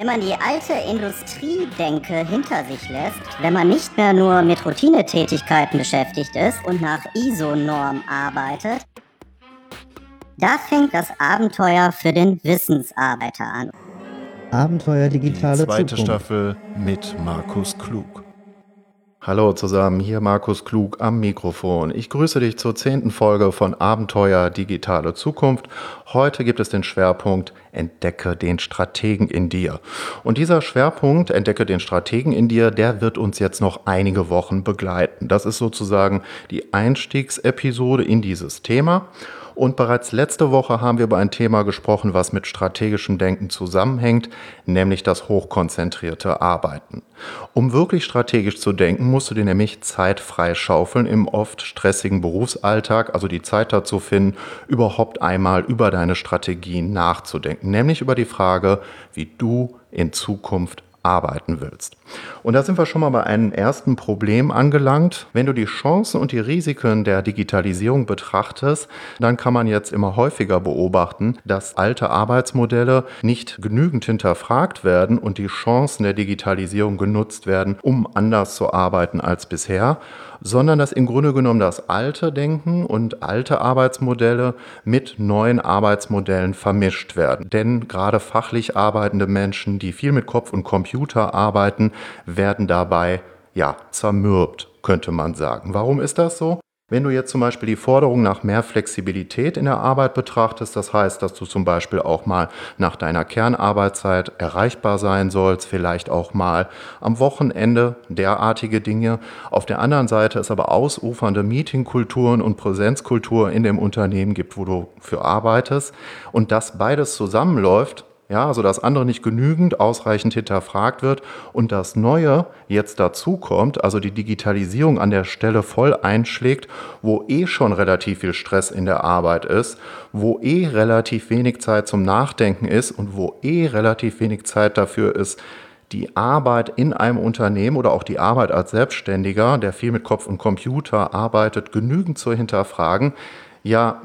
Wenn man die alte Industriedenke hinter sich lässt, wenn man nicht mehr nur mit Routinetätigkeiten beschäftigt ist und nach ISO-Norm arbeitet, da fängt das Abenteuer für den Wissensarbeiter an. Abenteuer digitale Die zweite Zukunft. Staffel mit Markus Klug. Hallo zusammen, hier Markus Klug am Mikrofon. Ich grüße dich zur zehnten Folge von Abenteuer Digitale Zukunft. Heute gibt es den Schwerpunkt Entdecke den Strategen in dir. Und dieser Schwerpunkt Entdecke den Strategen in dir, der wird uns jetzt noch einige Wochen begleiten. Das ist sozusagen die Einstiegsepisode in dieses Thema. Und bereits letzte Woche haben wir über ein Thema gesprochen, was mit strategischem Denken zusammenhängt, nämlich das hochkonzentrierte Arbeiten. Um wirklich strategisch zu denken, musst du dir nämlich Zeit freischaufeln im oft stressigen Berufsalltag, also die Zeit dazu finden, überhaupt einmal über deine Strategien nachzudenken, nämlich über die Frage, wie du in Zukunft arbeiten willst. Und da sind wir schon mal bei einem ersten Problem angelangt. Wenn du die Chancen und die Risiken der Digitalisierung betrachtest, dann kann man jetzt immer häufiger beobachten, dass alte Arbeitsmodelle nicht genügend hinterfragt werden und die Chancen der Digitalisierung genutzt werden, um anders zu arbeiten als bisher, sondern dass im Grunde genommen das alte Denken und alte Arbeitsmodelle mit neuen Arbeitsmodellen vermischt werden. Denn gerade fachlich arbeitende Menschen, die viel mit Kopf und Computer arbeiten, werden dabei ja zermürbt, könnte man sagen. Warum ist das so? Wenn du jetzt zum Beispiel die Forderung nach mehr Flexibilität in der Arbeit betrachtest, das heißt, dass du zum Beispiel auch mal nach deiner Kernarbeitszeit erreichbar sein sollst, vielleicht auch mal am Wochenende derartige Dinge. Auf der anderen Seite es aber ausufernde Meetingkulturen und Präsenzkultur in dem Unternehmen gibt, wo du für arbeitest und das beides zusammenläuft, ja, also das andere nicht genügend ausreichend hinterfragt wird und das Neue jetzt dazu kommt, also die Digitalisierung an der Stelle voll einschlägt, wo eh schon relativ viel Stress in der Arbeit ist, wo eh relativ wenig Zeit zum Nachdenken ist und wo eh relativ wenig Zeit dafür ist, die Arbeit in einem Unternehmen oder auch die Arbeit als Selbstständiger, der viel mit Kopf und Computer arbeitet, genügend zu hinterfragen, ja,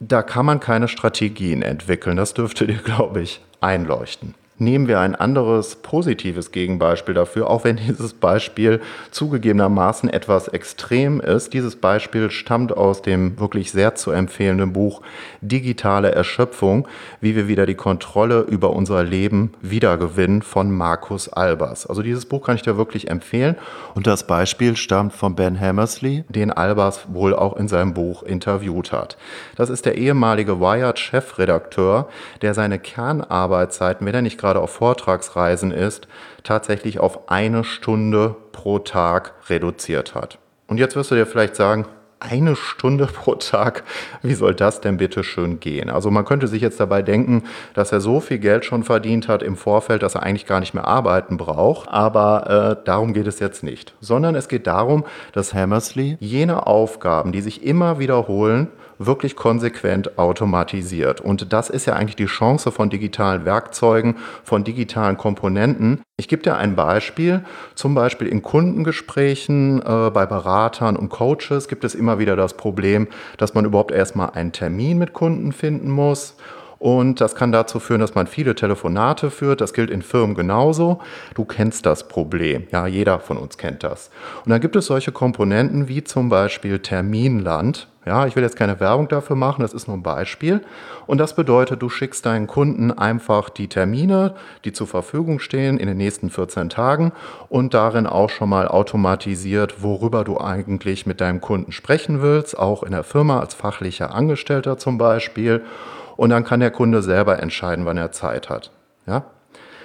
da kann man keine Strategien entwickeln. Das dürfte dir, glaube ich, einleuchten. Nehmen wir ein anderes positives Gegenbeispiel dafür, auch wenn dieses Beispiel zugegebenermaßen etwas extrem ist. Dieses Beispiel stammt aus dem wirklich sehr zu empfehlenden Buch Digitale Erschöpfung, wie wir wieder die Kontrolle über unser Leben wiedergewinnen von Markus Albers. Also dieses Buch kann ich dir wirklich empfehlen und das Beispiel stammt von Ben Hammersley, den Albers wohl auch in seinem Buch interviewt hat. Das ist der ehemalige Wired-Chefredakteur, der seine Kernarbeitszeiten, wenn er nicht gerade auf Vortragsreisen ist, tatsächlich auf eine Stunde pro Tag reduziert hat. Und jetzt wirst du dir vielleicht sagen, eine Stunde pro Tag, wie soll das denn bitte schön gehen? Also man könnte sich jetzt dabei denken, dass er so viel Geld schon verdient hat im Vorfeld, dass er eigentlich gar nicht mehr arbeiten braucht. Aber äh, darum geht es jetzt nicht, sondern es geht darum, dass Hammersley jene Aufgaben, die sich immer wiederholen, wirklich konsequent automatisiert. Und das ist ja eigentlich die Chance von digitalen Werkzeugen, von digitalen Komponenten. Ich gebe dir ein Beispiel. Zum Beispiel in Kundengesprächen äh, bei Beratern und Coaches gibt es immer wieder das Problem, dass man überhaupt erstmal einen Termin mit Kunden finden muss. Und das kann dazu führen, dass man viele Telefonate führt. Das gilt in Firmen genauso. Du kennst das Problem. Ja, jeder von uns kennt das. Und dann gibt es solche Komponenten wie zum Beispiel Terminland. Ja, ich will jetzt keine Werbung dafür machen, das ist nur ein Beispiel. Und das bedeutet, du schickst deinen Kunden einfach die Termine, die zur Verfügung stehen in den nächsten 14 Tagen und darin auch schon mal automatisiert, worüber du eigentlich mit deinem Kunden sprechen willst, auch in der Firma als fachlicher Angestellter zum Beispiel. Und dann kann der Kunde selber entscheiden, wann er Zeit hat. Ja?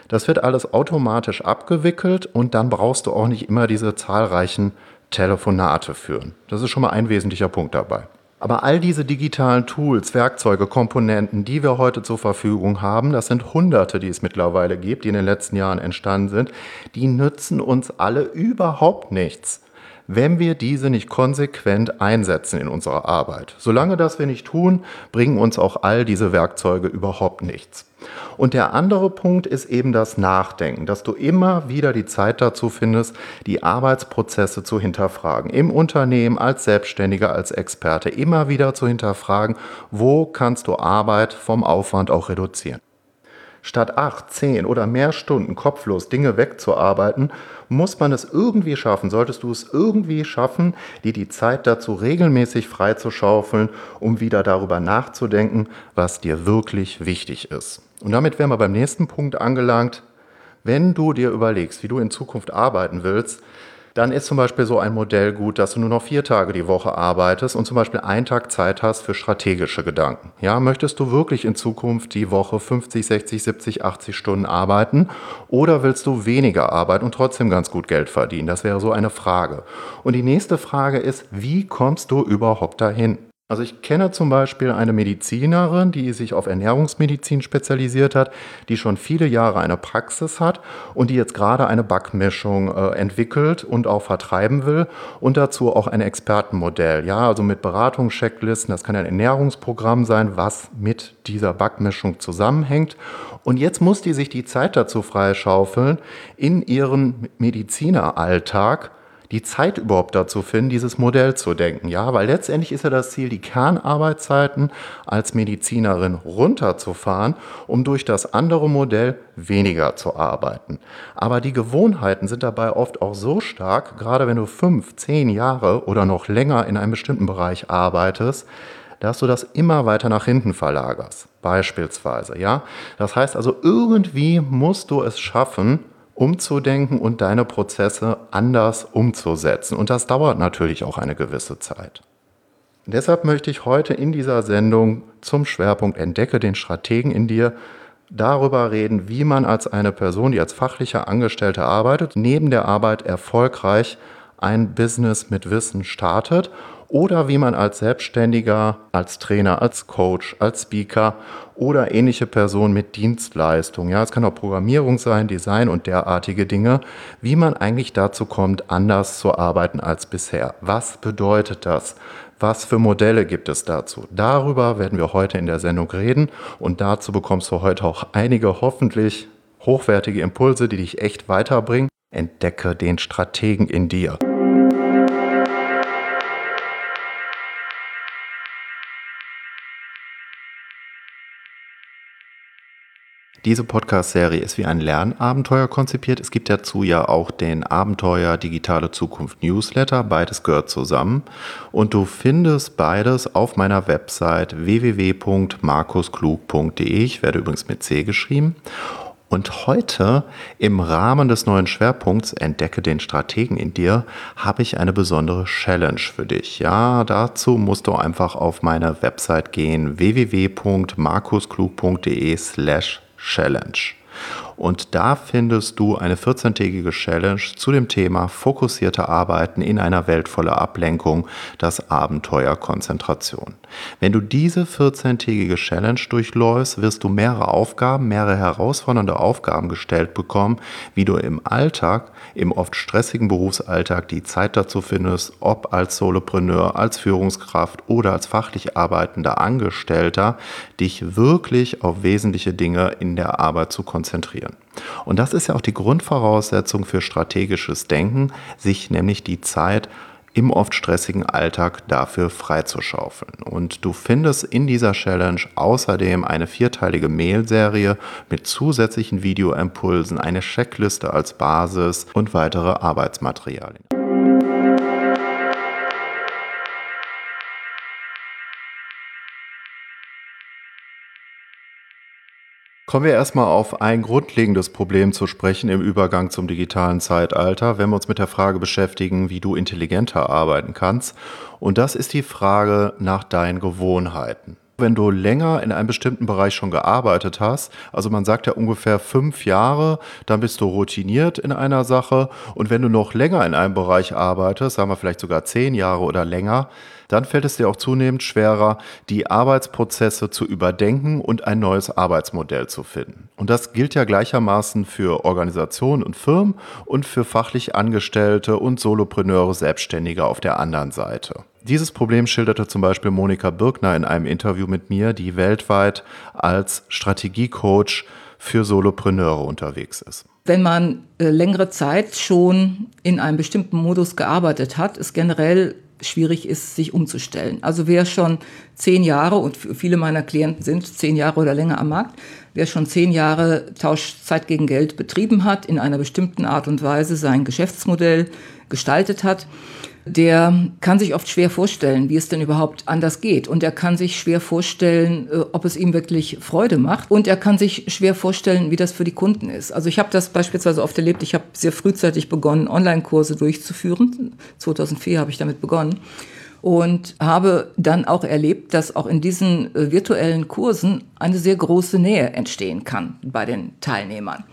Das wird alles automatisch abgewickelt und dann brauchst du auch nicht immer diese zahlreichen Telefonate führen. Das ist schon mal ein wesentlicher Punkt dabei. Aber all diese digitalen Tools, Werkzeuge, Komponenten, die wir heute zur Verfügung haben, das sind Hunderte, die es mittlerweile gibt, die in den letzten Jahren entstanden sind, die nützen uns alle überhaupt nichts, wenn wir diese nicht konsequent einsetzen in unserer Arbeit. Solange das wir nicht tun, bringen uns auch all diese Werkzeuge überhaupt nichts. Und der andere Punkt ist eben das Nachdenken, dass du immer wieder die Zeit dazu findest, die Arbeitsprozesse zu hinterfragen. Im Unternehmen, als Selbstständiger, als Experte, immer wieder zu hinterfragen, wo kannst du Arbeit vom Aufwand auch reduzieren. Statt acht, zehn oder mehr Stunden kopflos Dinge wegzuarbeiten, muss man es irgendwie schaffen, solltest du es irgendwie schaffen, dir die Zeit dazu regelmäßig freizuschaufeln, um wieder darüber nachzudenken, was dir wirklich wichtig ist. Und damit wären wir beim nächsten Punkt angelangt. Wenn du dir überlegst, wie du in Zukunft arbeiten willst, dann ist zum Beispiel so ein Modell gut, dass du nur noch vier Tage die Woche arbeitest und zum Beispiel einen Tag Zeit hast für strategische Gedanken. Ja, möchtest du wirklich in Zukunft die Woche 50, 60, 70, 80 Stunden arbeiten oder willst du weniger arbeiten und trotzdem ganz gut Geld verdienen? Das wäre so eine Frage. Und die nächste Frage ist, wie kommst du überhaupt dahin? Also ich kenne zum Beispiel eine Medizinerin, die sich auf Ernährungsmedizin spezialisiert hat, die schon viele Jahre eine Praxis hat und die jetzt gerade eine Backmischung äh, entwickelt und auch vertreiben will und dazu auch ein Expertenmodell. Ja, also mit Beratungschecklisten, das kann ein Ernährungsprogramm sein, was mit dieser Backmischung zusammenhängt. Und jetzt muss die sich die Zeit dazu freischaufeln, in ihren Medizineralltag die Zeit überhaupt dazu finden, dieses Modell zu denken. Ja, weil letztendlich ist ja das Ziel, die Kernarbeitszeiten als Medizinerin runterzufahren, um durch das andere Modell weniger zu arbeiten. Aber die Gewohnheiten sind dabei oft auch so stark, gerade wenn du fünf, zehn Jahre oder noch länger in einem bestimmten Bereich arbeitest, dass du das immer weiter nach hinten verlagerst. Beispielsweise, ja. Das heißt also, irgendwie musst du es schaffen, umzudenken und deine Prozesse anders umzusetzen. Und das dauert natürlich auch eine gewisse Zeit. Deshalb möchte ich heute in dieser Sendung zum Schwerpunkt Entdecke den Strategen in dir darüber reden, wie man als eine Person, die als fachlicher Angestellte arbeitet, neben der Arbeit erfolgreich ein Business mit Wissen startet oder wie man als Selbstständiger, als Trainer, als Coach, als Speaker oder ähnliche Person mit Dienstleistung, ja, es kann auch Programmierung sein, Design und derartige Dinge, wie man eigentlich dazu kommt, anders zu arbeiten als bisher. Was bedeutet das? Was für Modelle gibt es dazu? Darüber werden wir heute in der Sendung reden und dazu bekommst du heute auch einige hoffentlich hochwertige Impulse, die dich echt weiterbringen. Entdecke den Strategen in dir. Diese Podcast-Serie ist wie ein Lernabenteuer konzipiert. Es gibt dazu ja auch den Abenteuer Digitale Zukunft Newsletter. Beides gehört zusammen. Und du findest beides auf meiner Website www.markusklug.de. Ich werde übrigens mit C geschrieben. Und heute im Rahmen des neuen Schwerpunkts Entdecke den Strategen in dir habe ich eine besondere Challenge für dich. Ja, dazu musst du einfach auf meine Website gehen www.markusklug.de slash Challenge. Und da findest du eine 14-tägige Challenge zu dem Thema fokussierte Arbeiten in einer Welt voller Ablenkung, das Abenteuer Konzentration. Wenn du diese 14-tägige Challenge durchläufst, wirst du mehrere Aufgaben, mehrere herausfordernde Aufgaben gestellt bekommen, wie du im Alltag, im oft stressigen Berufsalltag die Zeit dazu findest, ob als Solopreneur, als Führungskraft oder als fachlich arbeitender Angestellter, dich wirklich auf wesentliche Dinge in der Arbeit zu konzentrieren. Und das ist ja auch die Grundvoraussetzung für strategisches Denken, sich nämlich die Zeit im oft stressigen Alltag dafür freizuschaufeln. Und du findest in dieser Challenge außerdem eine vierteilige Mail-Serie mit zusätzlichen Videoimpulsen, eine Checkliste als Basis und weitere Arbeitsmaterialien. Kommen wir erstmal auf ein grundlegendes Problem zu sprechen im Übergang zum digitalen Zeitalter, wenn wir uns mit der Frage beschäftigen, wie du intelligenter arbeiten kannst. Und das ist die Frage nach deinen Gewohnheiten. Wenn du länger in einem bestimmten Bereich schon gearbeitet hast, also man sagt ja ungefähr fünf Jahre, dann bist du routiniert in einer Sache. Und wenn du noch länger in einem Bereich arbeitest, sagen wir vielleicht sogar zehn Jahre oder länger, dann fällt es dir auch zunehmend schwerer, die Arbeitsprozesse zu überdenken und ein neues Arbeitsmodell zu finden. Und das gilt ja gleichermaßen für Organisationen und Firmen und für fachlich Angestellte und Solopreneure, Selbstständige auf der anderen Seite. Dieses Problem schilderte zum Beispiel Monika Birkner in einem Interview mit mir, die weltweit als Strategiecoach für Solopreneure unterwegs ist. Wenn man äh, längere Zeit schon in einem bestimmten Modus gearbeitet hat, ist generell schwierig ist, sich umzustellen. Also wer schon zehn Jahre, und viele meiner Klienten sind zehn Jahre oder länger am Markt, wer schon zehn Jahre Tauschzeit gegen Geld betrieben hat, in einer bestimmten Art und Weise sein Geschäftsmodell gestaltet hat, der kann sich oft schwer vorstellen, wie es denn überhaupt anders geht. Und er kann sich schwer vorstellen, äh, ob es ihm wirklich Freude macht. Und er kann sich schwer vorstellen, wie das für die Kunden ist. Also ich habe das beispielsweise oft erlebt. Ich habe sehr frühzeitig begonnen, Online-Kurse durchzuführen. 2004 habe ich damit begonnen. Und habe dann auch erlebt, dass auch in diesen äh, virtuellen Kursen eine sehr große Nähe entstehen kann bei den Teilnehmern.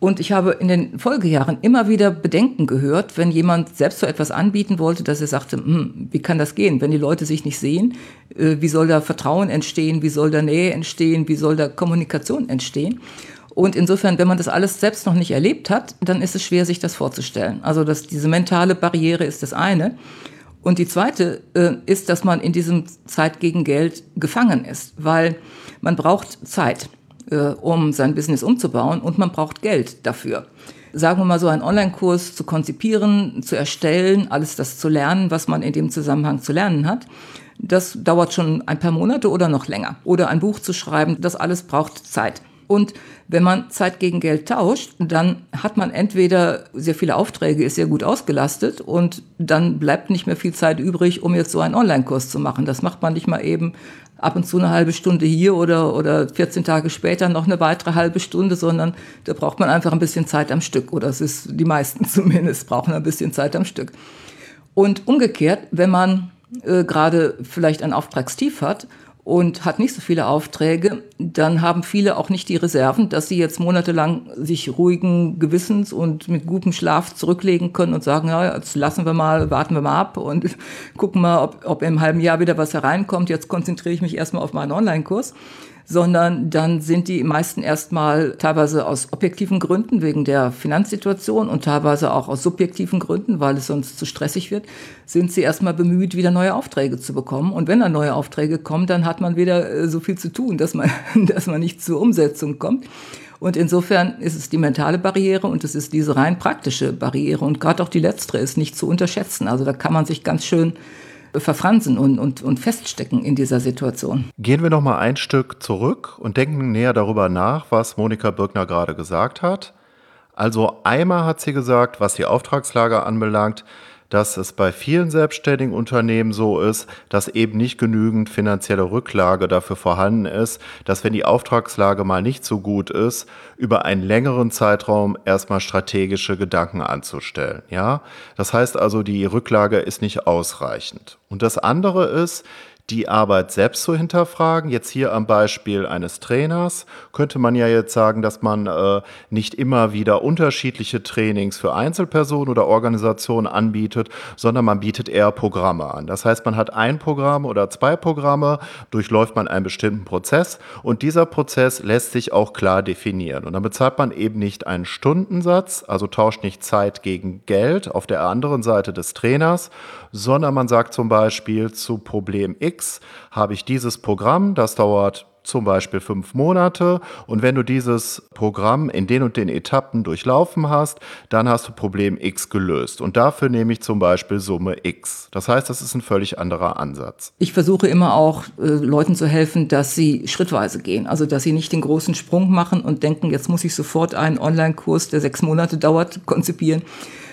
Und ich habe in den Folgejahren immer wieder Bedenken gehört, wenn jemand selbst so etwas anbieten wollte, dass er sagte, hm, wie kann das gehen, wenn die Leute sich nicht sehen? Äh, wie soll da Vertrauen entstehen? Wie soll da Nähe entstehen? Wie soll da Kommunikation entstehen? Und insofern, wenn man das alles selbst noch nicht erlebt hat, dann ist es schwer, sich das vorzustellen. Also dass diese mentale Barriere ist das eine. Und die zweite äh, ist, dass man in diesem Zeit gegen Geld gefangen ist, weil man braucht Zeit äh, um sein Business umzubauen und man braucht Geld dafür. Sagen wir mal so, einen Online-Kurs zu konzipieren, zu erstellen, alles das zu lernen, was man in dem Zusammenhang zu lernen hat. Das dauert schon ein paar Monate oder noch länger. Oder ein Buch zu schreiben, das alles braucht Zeit. Und wenn man Zeit gegen Geld tauscht, dann hat man entweder sehr viele Aufträge, ist sehr gut ausgelastet und dann bleibt nicht mehr viel Zeit übrig, um jetzt so einen Online-Kurs zu machen. Das macht man nicht mal eben ab und zu eine halbe Stunde hier oder, oder 14 Tage später noch eine weitere halbe Stunde, sondern da braucht man einfach ein bisschen Zeit am Stück. Oder es ist, die meisten zumindest brauchen ein bisschen Zeit am Stück. Und umgekehrt, wenn man äh, gerade vielleicht ein Auftragstief hat und hat nicht so viele Aufträge, dann haben viele auch nicht die Reserven, dass sie jetzt monatelang sich ruhigen Gewissens und mit gutem Schlaf zurücklegen können und sagen, ja, jetzt lassen wir mal, warten wir mal ab und gucken mal, ob, ob im halben Jahr wieder was hereinkommt. Jetzt konzentriere ich mich erstmal auf meinen Online-Kurs sondern dann sind die meisten erstmal teilweise aus objektiven Gründen wegen der Finanzsituation und teilweise auch aus subjektiven Gründen, weil es sonst zu stressig wird, sind sie erstmal bemüht, wieder neue Aufträge zu bekommen. Und wenn dann neue Aufträge kommen, dann hat man wieder äh, so viel zu tun, dass man, dass man nicht zur Umsetzung kommt. Und insofern ist es die mentale Barriere und es ist diese rein praktische Barriere. Und gerade auch die letztere ist nicht zu unterschätzen. Also da kann man sich ganz schön verfransen und, und, und feststecken in dieser Situation. Gehen wir noch mal ein Stück zurück und denken näher darüber nach, was Monika Birkner gerade gesagt hat. Also einmal hat sie gesagt, was die Auftragslage anbelangt, dass es bei vielen selbstständigen Unternehmen so ist, dass eben nicht genügend finanzielle Rücklage dafür vorhanden ist, dass wenn die Auftragslage mal nicht so gut ist, über einen längeren Zeitraum erstmal strategische Gedanken anzustellen. Ja, das heißt also, die Rücklage ist nicht ausreichend. Und das andere ist, die Arbeit selbst zu hinterfragen. Jetzt hier am Beispiel eines Trainers könnte man ja jetzt sagen, dass man äh, nicht immer wieder unterschiedliche Trainings für Einzelpersonen oder Organisationen anbietet, sondern man bietet eher Programme an. Das heißt, man hat ein Programm oder zwei Programme, durchläuft man einen bestimmten Prozess und dieser Prozess lässt sich auch klar definieren. Und dann bezahlt man eben nicht einen Stundensatz, also tauscht nicht Zeit gegen Geld auf der anderen Seite des Trainers, sondern man sagt zum Beispiel zu Problem X habe ich dieses Programm, das dauert zum Beispiel fünf Monate. Und wenn du dieses Programm in den und den Etappen durchlaufen hast, dann hast du Problem X gelöst. Und dafür nehme ich zum Beispiel Summe X. Das heißt, das ist ein völlig anderer Ansatz. Ich versuche immer auch äh, Leuten zu helfen, dass sie schrittweise gehen. Also, dass sie nicht den großen Sprung machen und denken, jetzt muss ich sofort einen Online-Kurs, der sechs Monate dauert, konzipieren,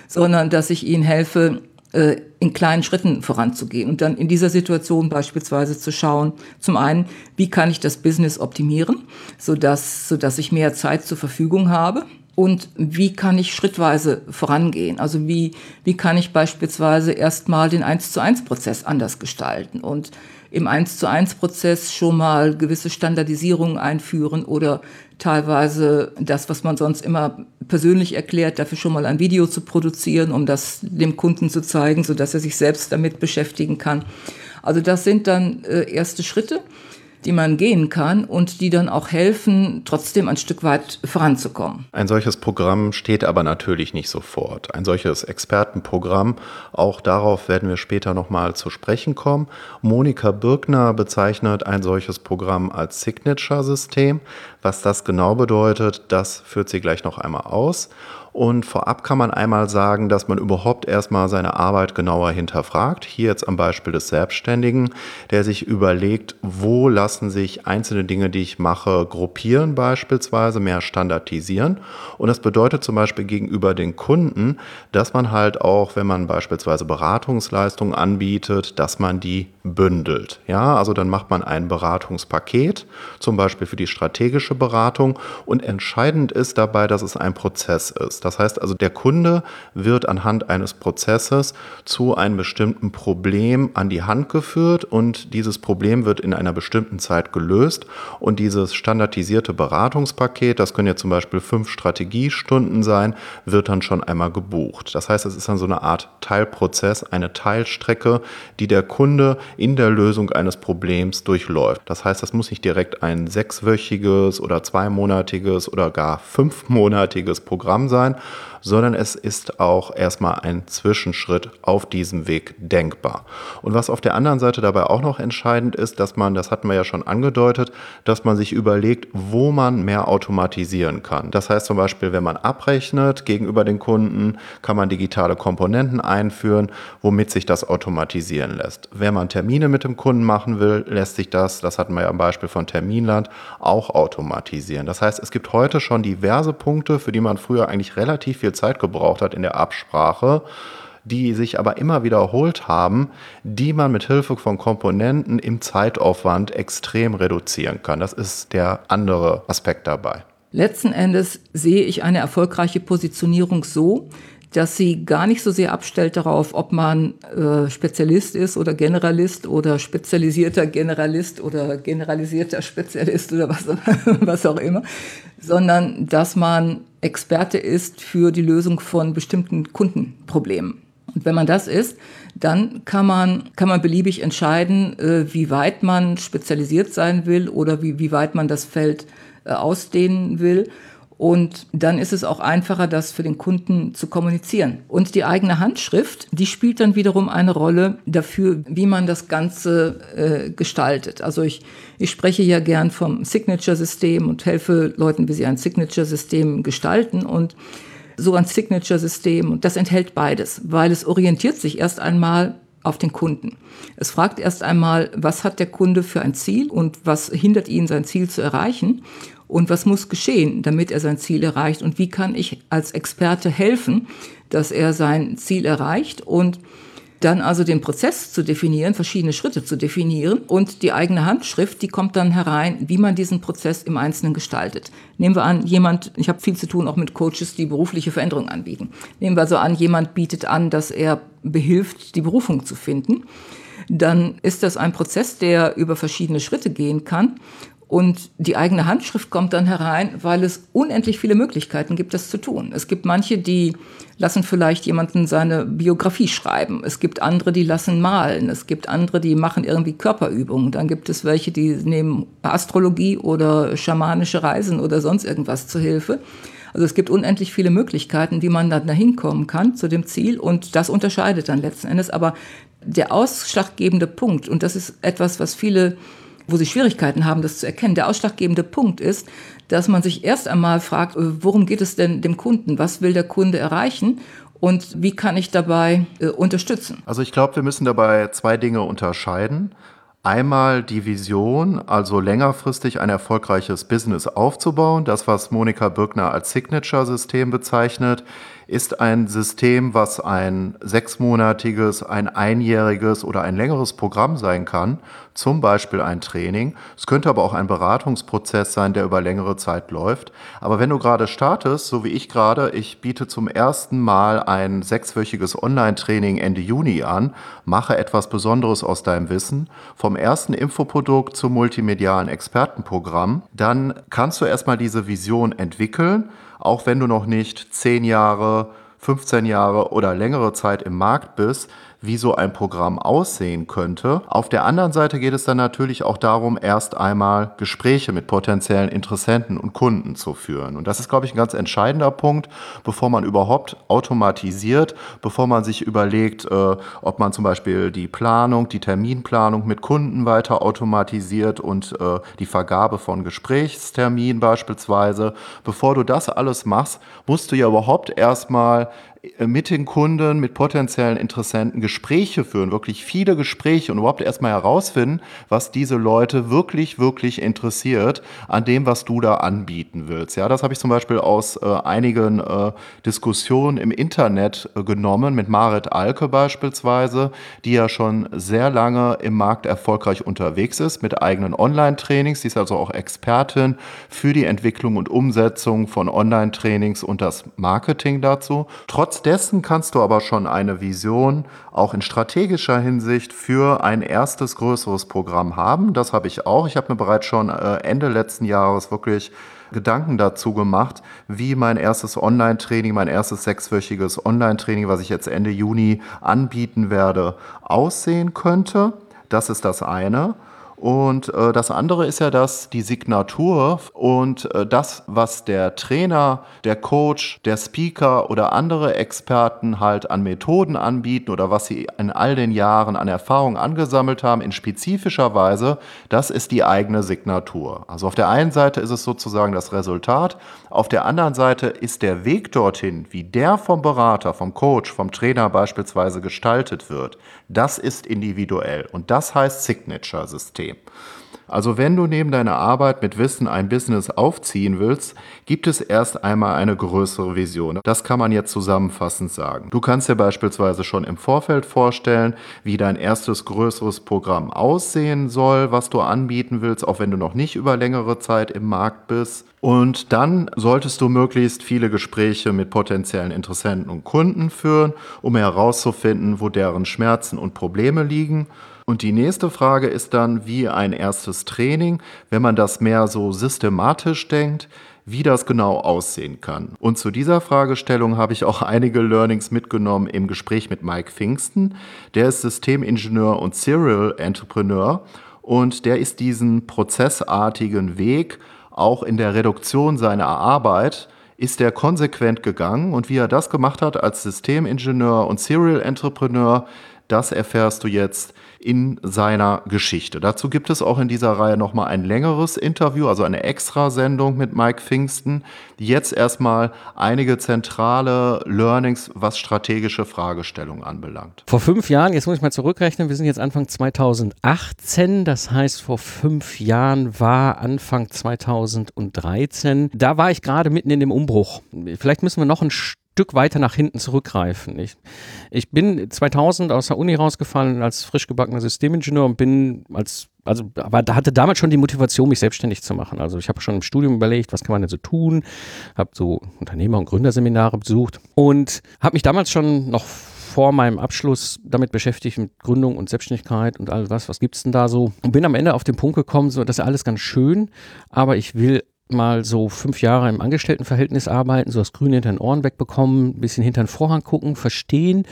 sondern dass ich ihnen helfe, äh, in kleinen Schritten voranzugehen und dann in dieser Situation beispielsweise zu schauen, zum einen, wie kann ich das Business optimieren, sodass, sodass ich mehr Zeit zur Verfügung habe und wie kann ich schrittweise vorangehen? Also wie, wie kann ich beispielsweise erstmal den 1 zu 1 Prozess anders gestalten und im 1 zu 1 Prozess schon mal gewisse Standardisierungen einführen oder teilweise das, was man sonst immer persönlich erklärt, dafür schon mal ein Video zu produzieren, um das dem Kunden zu zeigen, so dass er sich selbst damit beschäftigen kann. Also das sind dann äh, erste Schritte. Die man gehen kann und die dann auch helfen, trotzdem ein Stück weit voranzukommen. Ein solches Programm steht aber natürlich nicht sofort. Ein solches Expertenprogramm, auch darauf werden wir später nochmal zu sprechen kommen. Monika Birkner bezeichnet ein solches Programm als Signature-System. Was das genau bedeutet, das führt sie gleich noch einmal aus. Und vorab kann man einmal sagen, dass man überhaupt erstmal seine Arbeit genauer hinterfragt. Hier jetzt am Beispiel des Selbstständigen, der sich überlegt, wo lassen sich einzelne Dinge, die ich mache, gruppieren beispielsweise, mehr standardisieren. Und das bedeutet zum Beispiel gegenüber den Kunden, dass man halt auch, wenn man beispielsweise Beratungsleistungen anbietet, dass man die bündelt. Ja, also dann macht man ein Beratungspaket, zum Beispiel für die strategische Beratung. Und entscheidend ist dabei, dass es ein Prozess ist. Das heißt also, der Kunde wird anhand eines Prozesses zu einem bestimmten Problem an die Hand geführt und dieses Problem wird in einer bestimmten Zeit gelöst und dieses standardisierte Beratungspaket, das können ja zum Beispiel fünf Strategiestunden sein, wird dann schon einmal gebucht. Das heißt, es ist dann so eine Art Teilprozess, eine Teilstrecke, die der Kunde in der Lösung eines Problems durchläuft. Das heißt, das muss nicht direkt ein sechswöchiges oder zweimonatiges oder gar fünfmonatiges Programm sein, sondern es ist auch erstmal ein Zwischenschritt auf diesem Weg denkbar. Und was auf der anderen Seite dabei auch noch entscheidend ist, dass man, das hatten wir ja schon angedeutet, dass man sich überlegt, wo man mehr automatisieren kann. Das heißt zum Beispiel, wenn man abrechnet gegenüber den Kunden, kann man digitale Komponenten einführen, womit sich das automatisieren lässt. Wenn man Termine mit dem Kunden machen will, lässt sich das, das hatten wir ja am Beispiel von Terminland, auch automatisieren. Das heißt, es gibt heute schon diverse Punkte, für die man früher eigentlich relativ viel Zeit gebraucht hat in der Absprache, die sich aber immer wiederholt haben, die man mit Hilfe von Komponenten im Zeitaufwand extrem reduzieren kann. Das ist der andere Aspekt dabei. Letzten Endes sehe ich eine erfolgreiche Positionierung so, dass sie gar nicht so sehr abstellt darauf, ob man äh, Spezialist ist oder Generalist oder spezialisierter Generalist oder generalisierter Spezialist oder was, was auch immer, sondern dass man Experte ist für die Lösung von bestimmten Kundenproblemen. Und wenn man das ist, dann kann man, kann man beliebig entscheiden, äh, wie weit man spezialisiert sein will oder wie, wie weit man das Feld äh, ausdehnen will. Und dann ist es auch einfacher, das für den Kunden zu kommunizieren. Und die eigene Handschrift, die spielt dann wiederum eine Rolle dafür, wie man das Ganze äh, gestaltet. Also ich, ich spreche ja gern vom Signature-System und helfe Leuten, wie sie ein Signature-System gestalten. Und so ein Signature-System, und das enthält beides, weil es orientiert sich erst einmal auf den Kunden. Es fragt erst einmal, was hat der Kunde für ein Ziel und was hindert ihn, sein Ziel zu erreichen und was muss geschehen, damit er sein Ziel erreicht und wie kann ich als Experte helfen, dass er sein Ziel erreicht und dann also den Prozess zu definieren, verschiedene Schritte zu definieren und die eigene Handschrift, die kommt dann herein, wie man diesen Prozess im Einzelnen gestaltet. Nehmen wir an, jemand, ich habe viel zu tun auch mit Coaches, die berufliche Veränderungen anbieten. Nehmen wir so an, jemand bietet an, dass er behilft, die Berufung zu finden. Dann ist das ein Prozess, der über verschiedene Schritte gehen kann und die eigene Handschrift kommt dann herein, weil es unendlich viele Möglichkeiten gibt, das zu tun. Es gibt manche, die lassen vielleicht jemanden seine Biografie schreiben. Es gibt andere, die lassen malen. Es gibt andere, die machen irgendwie Körperübungen. Dann gibt es welche, die nehmen Astrologie oder schamanische Reisen oder sonst irgendwas zur Hilfe. Also es gibt unendlich viele Möglichkeiten, wie man dann dahin kommen kann zu dem Ziel. Und das unterscheidet dann letzten Endes. Aber der ausschlaggebende Punkt, und das ist etwas, was viele wo sie Schwierigkeiten haben, das zu erkennen. Der ausschlaggebende Punkt ist, dass man sich erst einmal fragt, äh, worum geht es denn dem Kunden? Was will der Kunde erreichen? Und wie kann ich dabei äh, unterstützen? Also ich glaube, wir müssen dabei zwei Dinge unterscheiden. Einmal die Vision, also längerfristig ein erfolgreiches Business aufzubauen, das, was Monika Birkner als Signature-System bezeichnet, ist ein System, was ein sechsmonatiges, ein einjähriges oder ein längeres Programm sein kann, zum Beispiel ein Training. Es könnte aber auch ein Beratungsprozess sein, der über längere Zeit läuft. Aber wenn du gerade startest, so wie ich gerade, ich biete zum ersten Mal ein sechswöchiges Online-Training Ende Juni an, mache etwas Besonderes aus deinem Wissen, vom ersten Infoprodukt zum multimedialen Expertenprogramm, dann kannst du erstmal diese Vision entwickeln auch wenn du noch nicht 10 Jahre, 15 Jahre oder längere Zeit im Markt bist, wie so ein Programm aussehen könnte. Auf der anderen Seite geht es dann natürlich auch darum, erst einmal Gespräche mit potenziellen Interessenten und Kunden zu führen. Und das ist, glaube ich, ein ganz entscheidender Punkt, bevor man überhaupt automatisiert, bevor man sich überlegt, äh, ob man zum Beispiel die Planung, die Terminplanung mit Kunden weiter automatisiert und äh, die Vergabe von Gesprächsterminen beispielsweise. Bevor du das alles machst, musst du ja überhaupt erstmal mit den Kunden, mit potenziellen Interessenten Gespräche führen, wirklich viele Gespräche und überhaupt erstmal herausfinden, was diese Leute wirklich, wirklich interessiert an dem, was du da anbieten willst. Ja, das habe ich zum Beispiel aus äh, einigen äh, Diskussionen im Internet äh, genommen, mit Marit Alke beispielsweise, die ja schon sehr lange im Markt erfolgreich unterwegs ist, mit eigenen Online-Trainings. Sie ist also auch Expertin für die Entwicklung und Umsetzung von Online-Trainings und das Marketing dazu. Trotz Trotz dessen kannst du aber schon eine Vision auch in strategischer Hinsicht für ein erstes größeres Programm haben. Das habe ich auch. Ich habe mir bereits schon äh, Ende letzten Jahres wirklich Gedanken dazu gemacht, wie mein erstes Online-Training, mein erstes sechswöchiges Online-Training, was ich jetzt Ende Juni anbieten werde, aussehen könnte. Das ist das eine. Und äh, das andere ist ja, dass die Signatur und äh, das, was der Trainer, der Coach, der Speaker oder andere Experten halt an Methoden anbieten oder was sie in all den Jahren an Erfahrung angesammelt haben, in spezifischer Weise, das ist die eigene Signatur. Also auf der einen Seite ist es sozusagen das Resultat, auf der anderen Seite ist der Weg dorthin, wie der vom Berater, vom Coach, vom Trainer beispielsweise gestaltet wird, das ist individuell und das heißt Signature-System. System. Also wenn du neben deiner Arbeit mit Wissen ein Business aufziehen willst, gibt es erst einmal eine größere Vision. Das kann man jetzt zusammenfassend sagen. Du kannst dir beispielsweise schon im Vorfeld vorstellen, wie dein erstes größeres Programm aussehen soll, was du anbieten willst, auch wenn du noch nicht über längere Zeit im Markt bist. Und dann solltest du möglichst viele Gespräche mit potenziellen Interessenten und Kunden führen, um herauszufinden, wo deren Schmerzen und Probleme liegen und die nächste Frage ist dann, wie ein erstes Training, wenn man das mehr so systematisch denkt, wie das genau aussehen kann. Und zu dieser Fragestellung habe ich auch einige Learnings mitgenommen im Gespräch mit Mike Pfingsten. Der ist Systemingenieur und Serial Entrepreneur und der ist diesen prozessartigen Weg auch in der Reduktion seiner Arbeit ist er konsequent gegangen und wie er das gemacht hat als Systemingenieur und Serial Entrepreneur, das erfährst du jetzt in seiner Geschichte. Dazu gibt es auch in dieser Reihe nochmal ein längeres Interview, also eine Extrasendung mit Mike Pfingsten. Jetzt erstmal einige zentrale Learnings, was strategische Fragestellungen anbelangt. Vor fünf Jahren, jetzt muss ich mal zurückrechnen, wir sind jetzt Anfang 2018, das heißt vor fünf Jahren war Anfang 2013. Da war ich gerade mitten in dem Umbruch. Vielleicht müssen wir noch ein Stück weiter nach hinten zurückgreifen. Ich, ich bin 2000 aus der Uni rausgefallen als frisch gebackener Systemingenieur und bin als also aber da hatte damals schon die Motivation, mich selbstständig zu machen. Also ich habe schon im Studium überlegt, was kann man denn so tun, habe so Unternehmer- und Gründerseminare besucht und habe mich damals schon noch vor meinem Abschluss damit beschäftigt mit Gründung und Selbstständigkeit und all was, was gibt es denn da so und bin am Ende auf den Punkt gekommen, so das ist alles ganz schön, aber ich will mal so fünf Jahre im Angestelltenverhältnis arbeiten, so das Grüne hinter den Ohren wegbekommen, ein bisschen hinter den Vorhang gucken, verstehen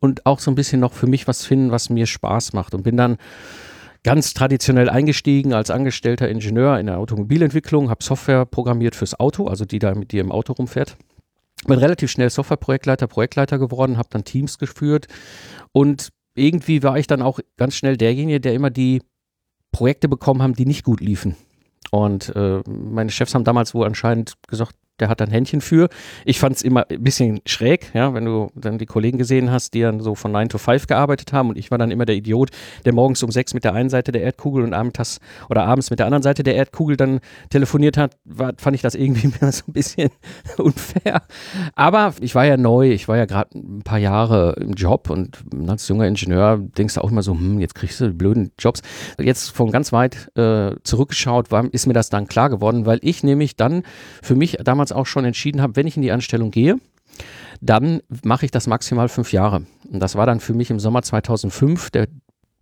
und auch so ein bisschen noch für mich was finden, was mir Spaß macht. Und bin dann ganz traditionell eingestiegen als angestellter Ingenieur in der Automobilentwicklung, habe Software programmiert fürs Auto, also die da mit dir im Auto rumfährt. Bin relativ schnell Softwareprojektleiter, Projektleiter geworden, habe dann Teams geführt und irgendwie war ich dann auch ganz schnell derjenige, der immer die Projekte bekommen haben, die nicht gut liefen. Und äh, meine Chefs haben damals wohl anscheinend gesagt, der hat ein Händchen für. Ich fand es immer ein bisschen schräg, ja, wenn du dann die Kollegen gesehen hast, die dann so von 9 to 5 gearbeitet haben und ich war dann immer der Idiot, der morgens um 6 mit der einen Seite der Erdkugel und abends oder abends mit der anderen Seite der Erdkugel dann telefoniert hat, war, fand ich das irgendwie so ein bisschen unfair. Aber ich war ja neu, ich war ja gerade ein paar Jahre im Job und als junger Ingenieur denkst du auch immer so, hm, jetzt kriegst du die blöden Jobs. Jetzt von ganz weit äh, zurückgeschaut, war, ist mir das dann klar geworden, weil ich nämlich dann für mich damals damals auch schon entschieden habe, wenn ich in die Anstellung gehe, dann mache ich das maximal fünf Jahre. Und das war dann für mich im Sommer 2005 der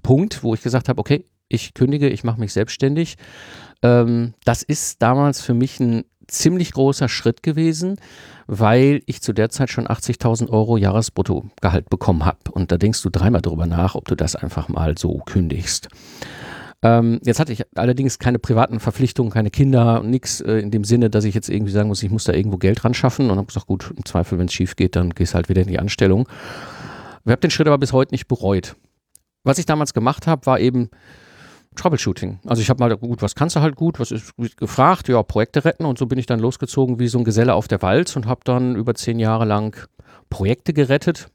Punkt, wo ich gesagt habe, okay, ich kündige, ich mache mich selbstständig. Ähm, das ist damals für mich ein ziemlich großer Schritt gewesen, weil ich zu der Zeit schon 80.000 Euro Jahresbruttogehalt bekommen habe. Und da denkst du dreimal drüber nach, ob du das einfach mal so kündigst. Ähm, jetzt hatte ich allerdings keine privaten Verpflichtungen, keine Kinder, nichts äh, in dem Sinne, dass ich jetzt irgendwie sagen muss, ich muss da irgendwo Geld ran schaffen und habe gesagt, gut, im Zweifel, wenn es schief geht, dann gehst halt wieder in die Anstellung. Ich habe den Schritt aber bis heute nicht bereut. Was ich damals gemacht habe, war eben Troubleshooting. Also ich habe mal, gut, was kannst du halt gut, was ist gefragt? Ja, Projekte retten und so bin ich dann losgezogen wie so ein Geselle auf der Walz und habe dann über zehn Jahre lang Projekte gerettet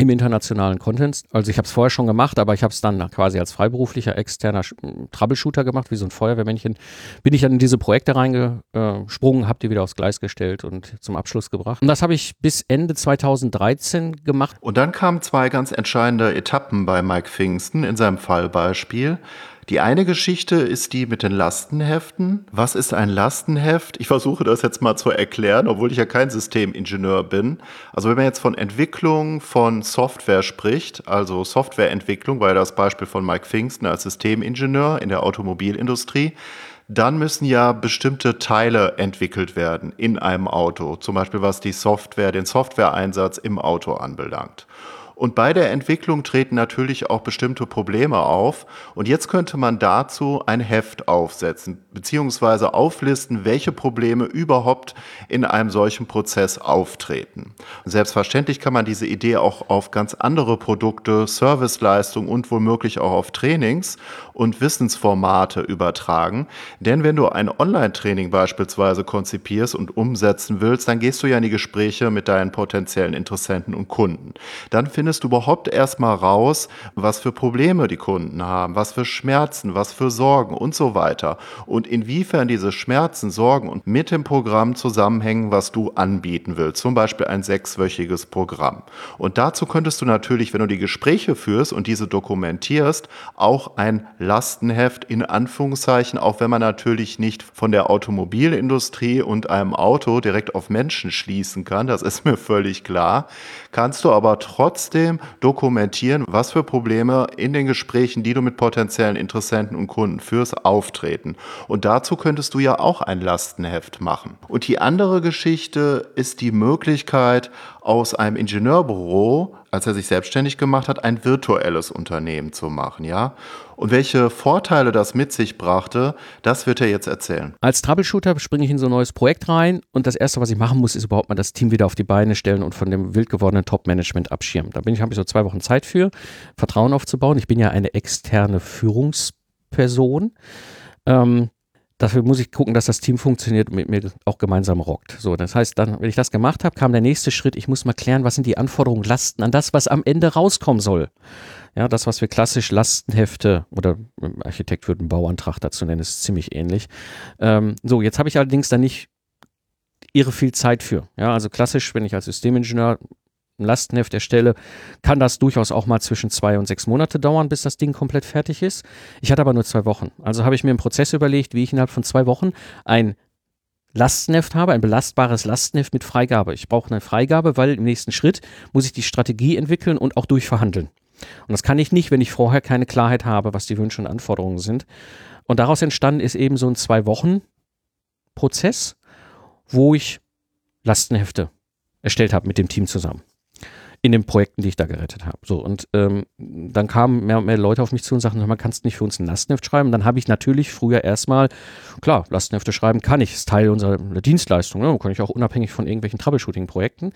im internationalen Content. Also ich habe es vorher schon gemacht, aber ich habe es dann quasi als freiberuflicher externer Troubleshooter gemacht, wie so ein Feuerwehrmännchen. Bin ich dann in diese Projekte reingesprungen, habe die wieder aufs Gleis gestellt und zum Abschluss gebracht. Und das habe ich bis Ende 2013 gemacht. Und dann kamen zwei ganz entscheidende Etappen bei Mike Pfingsten in seinem Fallbeispiel. Die eine Geschichte ist die mit den Lastenheften. Was ist ein Lastenheft? Ich versuche das jetzt mal zu erklären, obwohl ich ja kein Systemingenieur bin. Also wenn man jetzt von Entwicklung von Software spricht, also Softwareentwicklung, war ja das Beispiel von Mike Pfingsten als Systemingenieur in der Automobilindustrie, dann müssen ja bestimmte Teile entwickelt werden in einem Auto, zum Beispiel was die Software, den Softwareeinsatz im Auto anbelangt. Und bei der Entwicklung treten natürlich auch bestimmte Probleme auf. Und jetzt könnte man dazu ein Heft aufsetzen, beziehungsweise auflisten, welche Probleme überhaupt in einem solchen Prozess auftreten. Selbstverständlich kann man diese Idee auch auf ganz andere Produkte, Serviceleistungen und womöglich auch auf Trainings und Wissensformate übertragen. Denn wenn du ein Online-Training beispielsweise konzipierst und umsetzen willst, dann gehst du ja in die Gespräche mit deinen potenziellen Interessenten und Kunden. Dann findest findest du überhaupt erstmal raus, was für Probleme die Kunden haben, was für Schmerzen, was für Sorgen und so weiter. Und inwiefern diese Schmerzen, Sorgen und mit dem Programm zusammenhängen, was du anbieten willst. Zum Beispiel ein sechswöchiges Programm. Und dazu könntest du natürlich, wenn du die Gespräche führst und diese dokumentierst, auch ein Lastenheft in Anführungszeichen, auch wenn man natürlich nicht von der Automobilindustrie und einem Auto direkt auf Menschen schließen kann, das ist mir völlig klar, kannst du aber trotzdem trotzdem dokumentieren, was für Probleme in den Gesprächen, die du mit potenziellen Interessenten und Kunden führst, auftreten. Und dazu könntest du ja auch ein Lastenheft machen. Und die andere Geschichte ist die Möglichkeit, aus einem Ingenieurbüro, als er sich selbstständig gemacht hat, ein virtuelles Unternehmen zu machen, ja? Und welche Vorteile das mit sich brachte, das wird er jetzt erzählen. Als Troubleshooter springe ich in so ein neues Projekt rein und das erste, was ich machen muss, ist überhaupt mal das Team wieder auf die Beine stellen und von dem wild gewordenen Top-Management abschirmen. Da bin ich, habe ich so zwei Wochen Zeit für, Vertrauen aufzubauen. Ich bin ja eine externe Führungsperson. Ähm, dafür muss ich gucken, dass das Team funktioniert und mit mir auch gemeinsam rockt. So, das heißt, dann, wenn ich das gemacht habe, kam der nächste Schritt. Ich muss mal klären, was sind die Anforderungen, Lasten an das, was am Ende rauskommen soll. Ja, das, was wir klassisch Lastenhefte oder Architekt würde einen Bauantrag dazu nennen, ist ziemlich ähnlich. Ähm, so, jetzt habe ich allerdings da nicht irre viel Zeit für. Ja, also klassisch, wenn ich als Systemingenieur ein Lastenheft erstelle, kann das durchaus auch mal zwischen zwei und sechs Monate dauern, bis das Ding komplett fertig ist. Ich hatte aber nur zwei Wochen. Also habe ich mir einen Prozess überlegt, wie ich innerhalb von zwei Wochen ein Lastenheft habe, ein belastbares Lastenheft mit Freigabe. Ich brauche eine Freigabe, weil im nächsten Schritt muss ich die Strategie entwickeln und auch durchverhandeln. Und das kann ich nicht, wenn ich vorher keine Klarheit habe, was die Wünsche und Anforderungen sind. Und daraus entstanden ist eben so ein Zwei-Wochen-Prozess, wo ich Lastenhefte erstellt habe mit dem Team zusammen in den Projekten, die ich da gerettet habe. So, und ähm, dann kamen mehr und mehr Leute auf mich zu und sagten, man kannst nicht für uns ein Lastenheft schreiben. Dann habe ich natürlich früher erstmal, klar, Lastenhefte schreiben kann ich, ist Teil unserer Dienstleistung, ne? kann ich auch unabhängig von irgendwelchen Troubleshooting-Projekten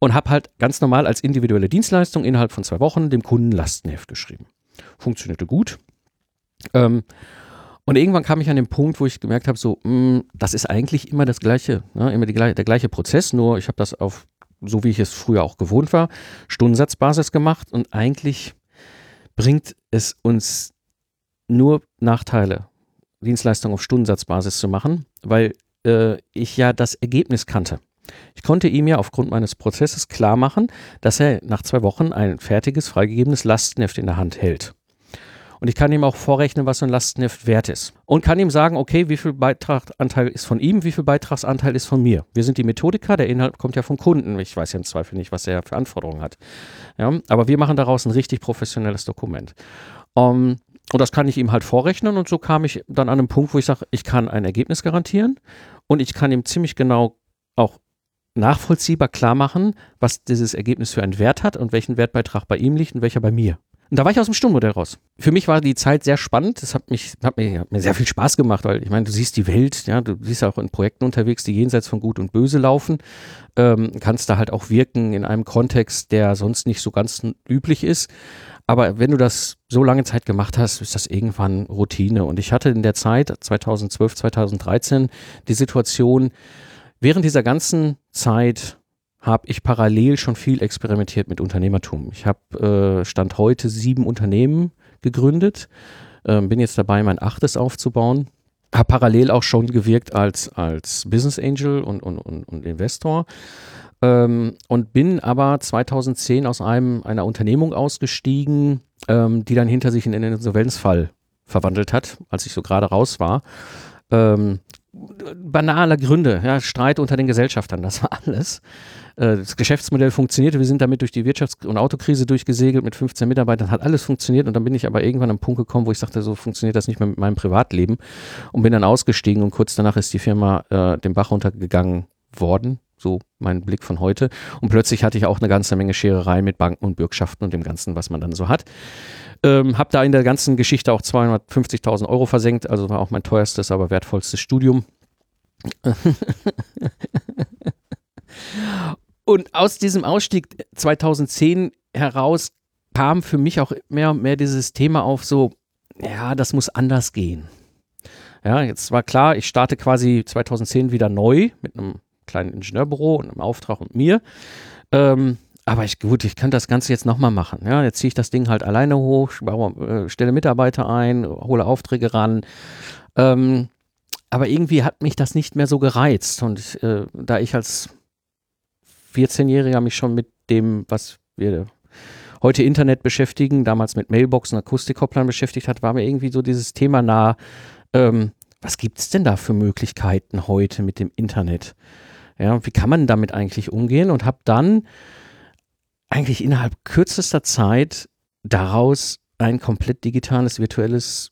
und habe halt ganz normal als individuelle Dienstleistung innerhalb von zwei Wochen dem Kunden Lastenheft geschrieben. Funktionierte gut. Ähm, und irgendwann kam ich an den Punkt, wo ich gemerkt habe, so, mh, mm, das ist eigentlich immer das gleiche, ne? immer die, der gleiche Prozess, nur ich habe das auf so wie ich es früher auch gewohnt war, Stundensatzbasis gemacht und eigentlich bringt es uns nur Nachteile, Dienstleistungen auf Stundensatzbasis zu machen, weil äh, ich ja das Ergebnis kannte. Ich konnte ihm ja aufgrund meines Prozesses klar machen, dass er nach zwei Wochen ein fertiges, freigegebenes Lastenheft in der Hand hält. Und ich kann ihm auch vorrechnen, was so ein Lastenheft wert ist. Und kann ihm sagen, okay, wie viel Beitragsanteil ist von ihm, wie viel Beitragsanteil ist von mir. Wir sind die Methodiker, der Inhalt kommt ja vom Kunden. Ich weiß ja im Zweifel nicht, was er für Anforderungen hat. Ja, aber wir machen daraus ein richtig professionelles Dokument. Um, und das kann ich ihm halt vorrechnen und so kam ich dann an einen Punkt, wo ich sage, ich kann ein Ergebnis garantieren und ich kann ihm ziemlich genau auch nachvollziehbar klar machen, was dieses Ergebnis für einen Wert hat und welchen Wertbeitrag bei ihm liegt und welcher bei mir. Und da war ich aus dem Stundenmodell raus. Für mich war die Zeit sehr spannend. Das hat, mich, hat, mir, hat mir sehr viel Spaß gemacht, weil ich meine, du siehst die Welt, ja, du siehst auch in Projekten unterwegs, die jenseits von Gut und Böse laufen. Ähm, kannst da halt auch wirken in einem Kontext, der sonst nicht so ganz üblich ist. Aber wenn du das so lange Zeit gemacht hast, ist das irgendwann Routine. Und ich hatte in der Zeit 2012, 2013 die Situation, während dieser ganzen Zeit habe ich parallel schon viel experimentiert mit Unternehmertum. Ich habe äh, Stand heute sieben Unternehmen gegründet, äh, bin jetzt dabei, mein achtes aufzubauen. Habe parallel auch schon gewirkt als, als Business Angel und, und, und, und Investor ähm, und bin aber 2010 aus einem, einer Unternehmung ausgestiegen, ähm, die dann hinter sich in einen Insolvenzfall verwandelt hat, als ich so gerade raus war. Ähm, banaler Gründe, ja, Streit unter den Gesellschaftern, das war alles. Äh, das Geschäftsmodell funktionierte, wir sind damit durch die Wirtschafts- und Autokrise durchgesegelt mit 15 Mitarbeitern, hat alles funktioniert. Und dann bin ich aber irgendwann am Punkt gekommen, wo ich sagte, so funktioniert das nicht mehr mit meinem Privatleben. Und bin dann ausgestiegen. Und kurz danach ist die Firma äh, den Bach runtergegangen worden, so mein Blick von heute und plötzlich hatte ich auch eine ganze Menge Scherereien mit Banken und Bürgschaften und dem Ganzen, was man dann so hat. Ähm, hab da in der ganzen Geschichte auch 250.000 Euro versenkt, also war auch mein teuerstes, aber wertvollstes Studium. Und aus diesem Ausstieg 2010 heraus kam für mich auch mehr und mehr dieses Thema auf, so, ja, das muss anders gehen. Ja, jetzt war klar, ich starte quasi 2010 wieder neu mit einem kleinen Ingenieurbüro und einem Auftrag und mir. Ähm, aber ich, gut, ich kann das Ganze jetzt nochmal machen. Ja, jetzt ziehe ich das Ding halt alleine hoch, äh, stelle Mitarbeiter ein, hole Aufträge ran. Ähm, aber irgendwie hat mich das nicht mehr so gereizt. Und äh, da ich als 14-Jähriger mich schon mit dem, was wir heute Internet beschäftigen, damals mit Mailboxen, Akustikkopplern beschäftigt hat, war mir irgendwie so dieses Thema nah. Ähm, was gibt es denn da für Möglichkeiten heute mit dem Internet? Ja, wie kann man damit eigentlich umgehen? Und habe dann eigentlich innerhalb kürzester Zeit daraus ein komplett digitales, virtuelles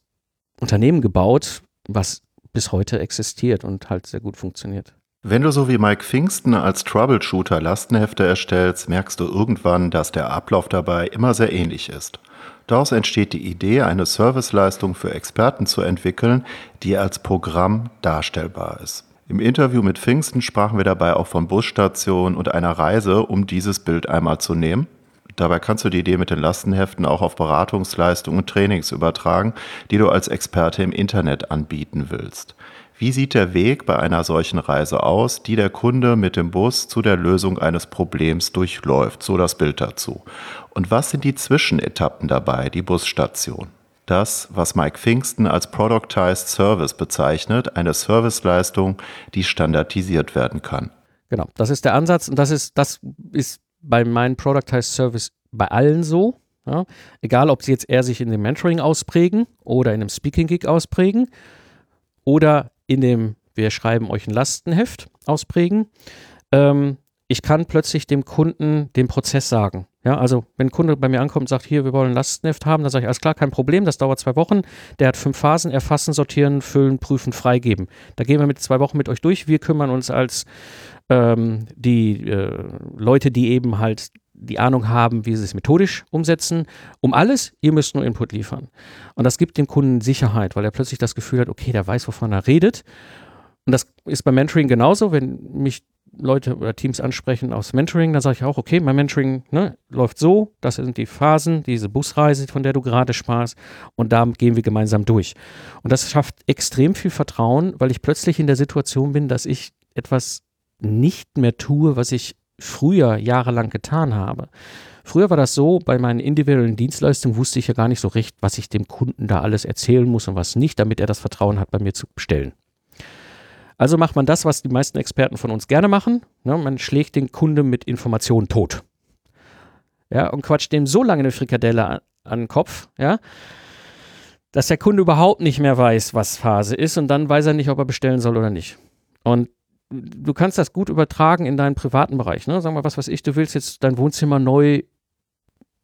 Unternehmen gebaut, was bis heute existiert und halt sehr gut funktioniert. Wenn du so wie Mike Pfingsten als Troubleshooter Lastenhefte erstellst, merkst du irgendwann, dass der Ablauf dabei immer sehr ähnlich ist. Daraus entsteht die Idee, eine Serviceleistung für Experten zu entwickeln, die als Programm darstellbar ist. Im Interview mit Pfingsten sprachen wir dabei auch von Busstationen und einer Reise, um dieses Bild einmal zu nehmen. Dabei kannst du die Idee mit den Lastenheften auch auf Beratungsleistungen und Trainings übertragen, die du als Experte im Internet anbieten willst. Wie sieht der Weg bei einer solchen Reise aus, die der Kunde mit dem Bus zu der Lösung eines Problems durchläuft? So das Bild dazu. Und was sind die Zwischenetappen dabei, die Busstation? Das, was Mike Pfingsten als Productized Service bezeichnet, eine Serviceleistung, die standardisiert werden kann. Genau, das ist der Ansatz und das ist, das ist bei meinem Productized Service bei allen so. Ja? Egal, ob sie jetzt eher sich in dem Mentoring ausprägen oder in einem Speaking Gig ausprägen oder in dem wir schreiben euch ein Lastenheft ausprägen. Ähm, ich kann plötzlich dem Kunden den Prozess sagen. Ja, also wenn ein Kunde bei mir ankommt und sagt, hier, wir wollen Lastenheft haben, dann sage ich, alles klar, kein Problem, das dauert zwei Wochen. Der hat fünf Phasen, erfassen, sortieren, füllen, prüfen, freigeben. Da gehen wir mit zwei Wochen mit euch durch. Wir kümmern uns als ähm, die äh, Leute, die eben halt die Ahnung haben, wie sie es methodisch umsetzen, um alles, ihr müsst nur Input liefern. Und das gibt dem Kunden Sicherheit, weil er plötzlich das Gefühl hat, okay, der weiß, wovon er redet. Und das ist beim Mentoring genauso, wenn mich Leute oder Teams ansprechen aus Mentoring, dann sage ich auch, okay, mein Mentoring ne, läuft so, das sind die Phasen, diese Busreise, von der du gerade sprachst, und da gehen wir gemeinsam durch. Und das schafft extrem viel Vertrauen, weil ich plötzlich in der Situation bin, dass ich etwas nicht mehr tue, was ich früher jahrelang getan habe. Früher war das so, bei meinen individuellen Dienstleistungen wusste ich ja gar nicht so recht, was ich dem Kunden da alles erzählen muss und was nicht, damit er das Vertrauen hat, bei mir zu bestellen. Also macht man das, was die meisten Experten von uns gerne machen. Ne? Man schlägt den Kunden mit Informationen tot. Ja, und quatscht dem so lange eine Frikadelle an, den Kopf, ja, dass der Kunde überhaupt nicht mehr weiß, was Phase ist und dann weiß er nicht, ob er bestellen soll oder nicht. Und du kannst das gut übertragen in deinen privaten Bereich. Ne? Sag mal, was weiß ich, du willst jetzt dein Wohnzimmer neu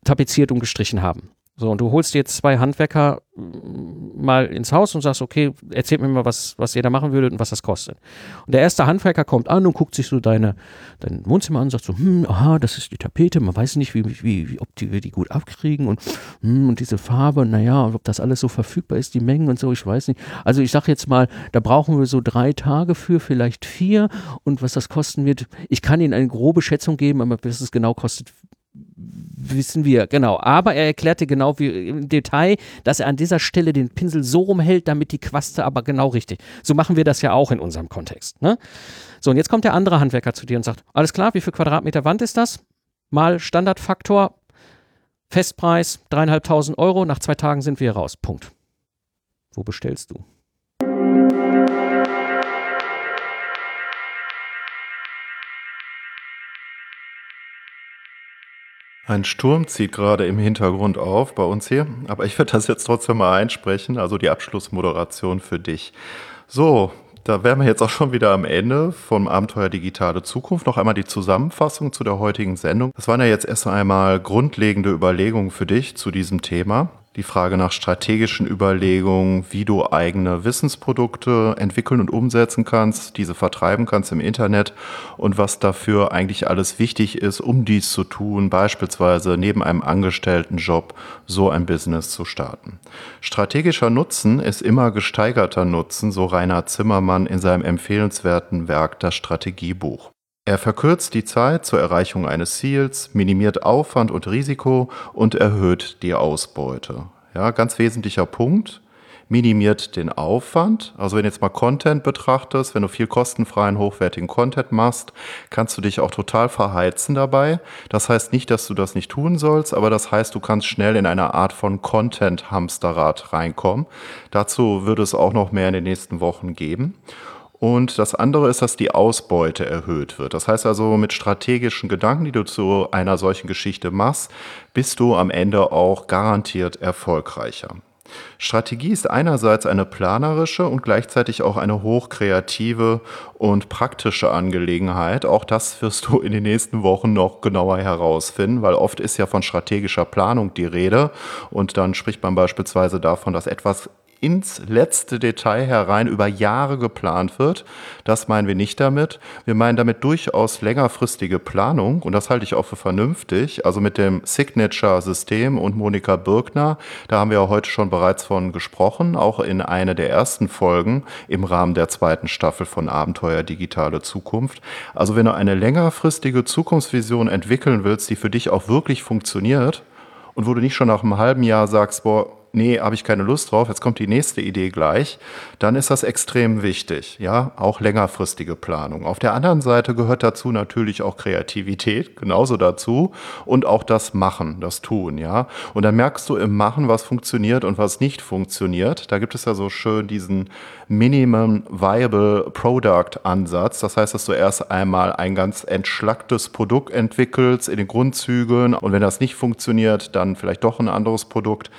tapeziert und gestrichen haben. So, und du holst jetzt zwei Handwerker mm, mal ins Haus und sagst, okay, erzählt mir mal, was, was ihr da machen würdet und was das kostet. Und der erste Handwerker kommt an und guckt sich so deine, dein Wohnzimmer an und sagt so, hm, aha, das ist die Tapete, man weiß nicht, wie, wie, wie ob die, wir die gut abkriegen und, hm, und diese Farbe, naja, ob das alles so verfügbar ist, die Mengen und so, ich weiß nicht. Also ich sag jetzt mal, da brauchen wir so drei Tage für, vielleicht vier und was das kosten wird, ich kann Ihnen eine grobe Schätzung geben, aber was es genau kostet, wissen wir, genau. Aber er erklärte genau wie im Detail, dass er an dieser Stelle den Pinsel so rumhält, damit die Quaste aber genau richtig. So machen wir das ja auch in unserem Kontext. Ne? So, und jetzt kommt der andere Handwerker zu dir und sagt: Alles klar, wie viel Quadratmeter Wand ist das? Mal Standardfaktor, Festpreis, dreieinhalbtausend Euro. Nach zwei Tagen sind wir raus. Punkt. Wo bestellst du? Ein Sturm zieht gerade im Hintergrund auf bei uns hier, aber ich werde das jetzt trotzdem mal einsprechen, also die Abschlussmoderation für dich. So, da wären wir jetzt auch schon wieder am Ende vom Abenteuer Digitale Zukunft. Noch einmal die Zusammenfassung zu der heutigen Sendung. Das waren ja jetzt erst einmal grundlegende Überlegungen für dich zu diesem Thema die Frage nach strategischen Überlegungen, wie du eigene Wissensprodukte entwickeln und umsetzen kannst, diese vertreiben kannst im Internet und was dafür eigentlich alles wichtig ist, um dies zu tun, beispielsweise neben einem Angestelltenjob so ein Business zu starten. Strategischer Nutzen ist immer gesteigerter Nutzen, so Rainer Zimmermann in seinem empfehlenswerten Werk Das Strategiebuch. Er verkürzt die Zeit zur Erreichung eines Ziels, minimiert Aufwand und Risiko und erhöht die Ausbeute. Ja, ganz wesentlicher Punkt. Minimiert den Aufwand. Also wenn du jetzt mal Content betrachtest, wenn du viel kostenfreien, hochwertigen Content machst, kannst du dich auch total verheizen dabei. Das heißt nicht, dass du das nicht tun sollst, aber das heißt, du kannst schnell in eine Art von Content-Hamsterrad reinkommen. Dazu würde es auch noch mehr in den nächsten Wochen geben. Und das andere ist, dass die Ausbeute erhöht wird. Das heißt also, mit strategischen Gedanken, die du zu einer solchen Geschichte machst, bist du am Ende auch garantiert erfolgreicher. Strategie ist einerseits eine planerische und gleichzeitig auch eine hochkreative und praktische Angelegenheit. Auch das wirst du in den nächsten Wochen noch genauer herausfinden, weil oft ist ja von strategischer Planung die Rede und dann spricht man beispielsweise davon, dass etwas ins letzte Detail herein über Jahre geplant wird. Das meinen wir nicht damit. Wir meinen damit durchaus längerfristige Planung und das halte ich auch für vernünftig. Also mit dem Signature-System und Monika Birkner, da haben wir ja heute schon bereits von gesprochen, auch in einer der ersten Folgen im Rahmen der zweiten Staffel von Abenteuer Digitale Zukunft. Also wenn du eine längerfristige Zukunftsvision entwickeln willst, die für dich auch wirklich funktioniert und wo du nicht schon nach einem halben Jahr sagst, boah, nee, habe ich keine Lust drauf, jetzt kommt die nächste Idee gleich, dann ist das extrem wichtig, ja, auch längerfristige Planung. Auf der anderen Seite gehört dazu natürlich auch Kreativität, genauso dazu und auch das Machen, das Tun, ja. Und dann merkst du im Machen, was funktioniert und was nicht funktioniert. Da gibt es ja so schön diesen Minimum Viable Product Ansatz. Das heißt, dass du erst einmal ein ganz entschlacktes Produkt entwickelst in den Grundzügen und wenn das nicht funktioniert, dann vielleicht doch ein anderes Produkt.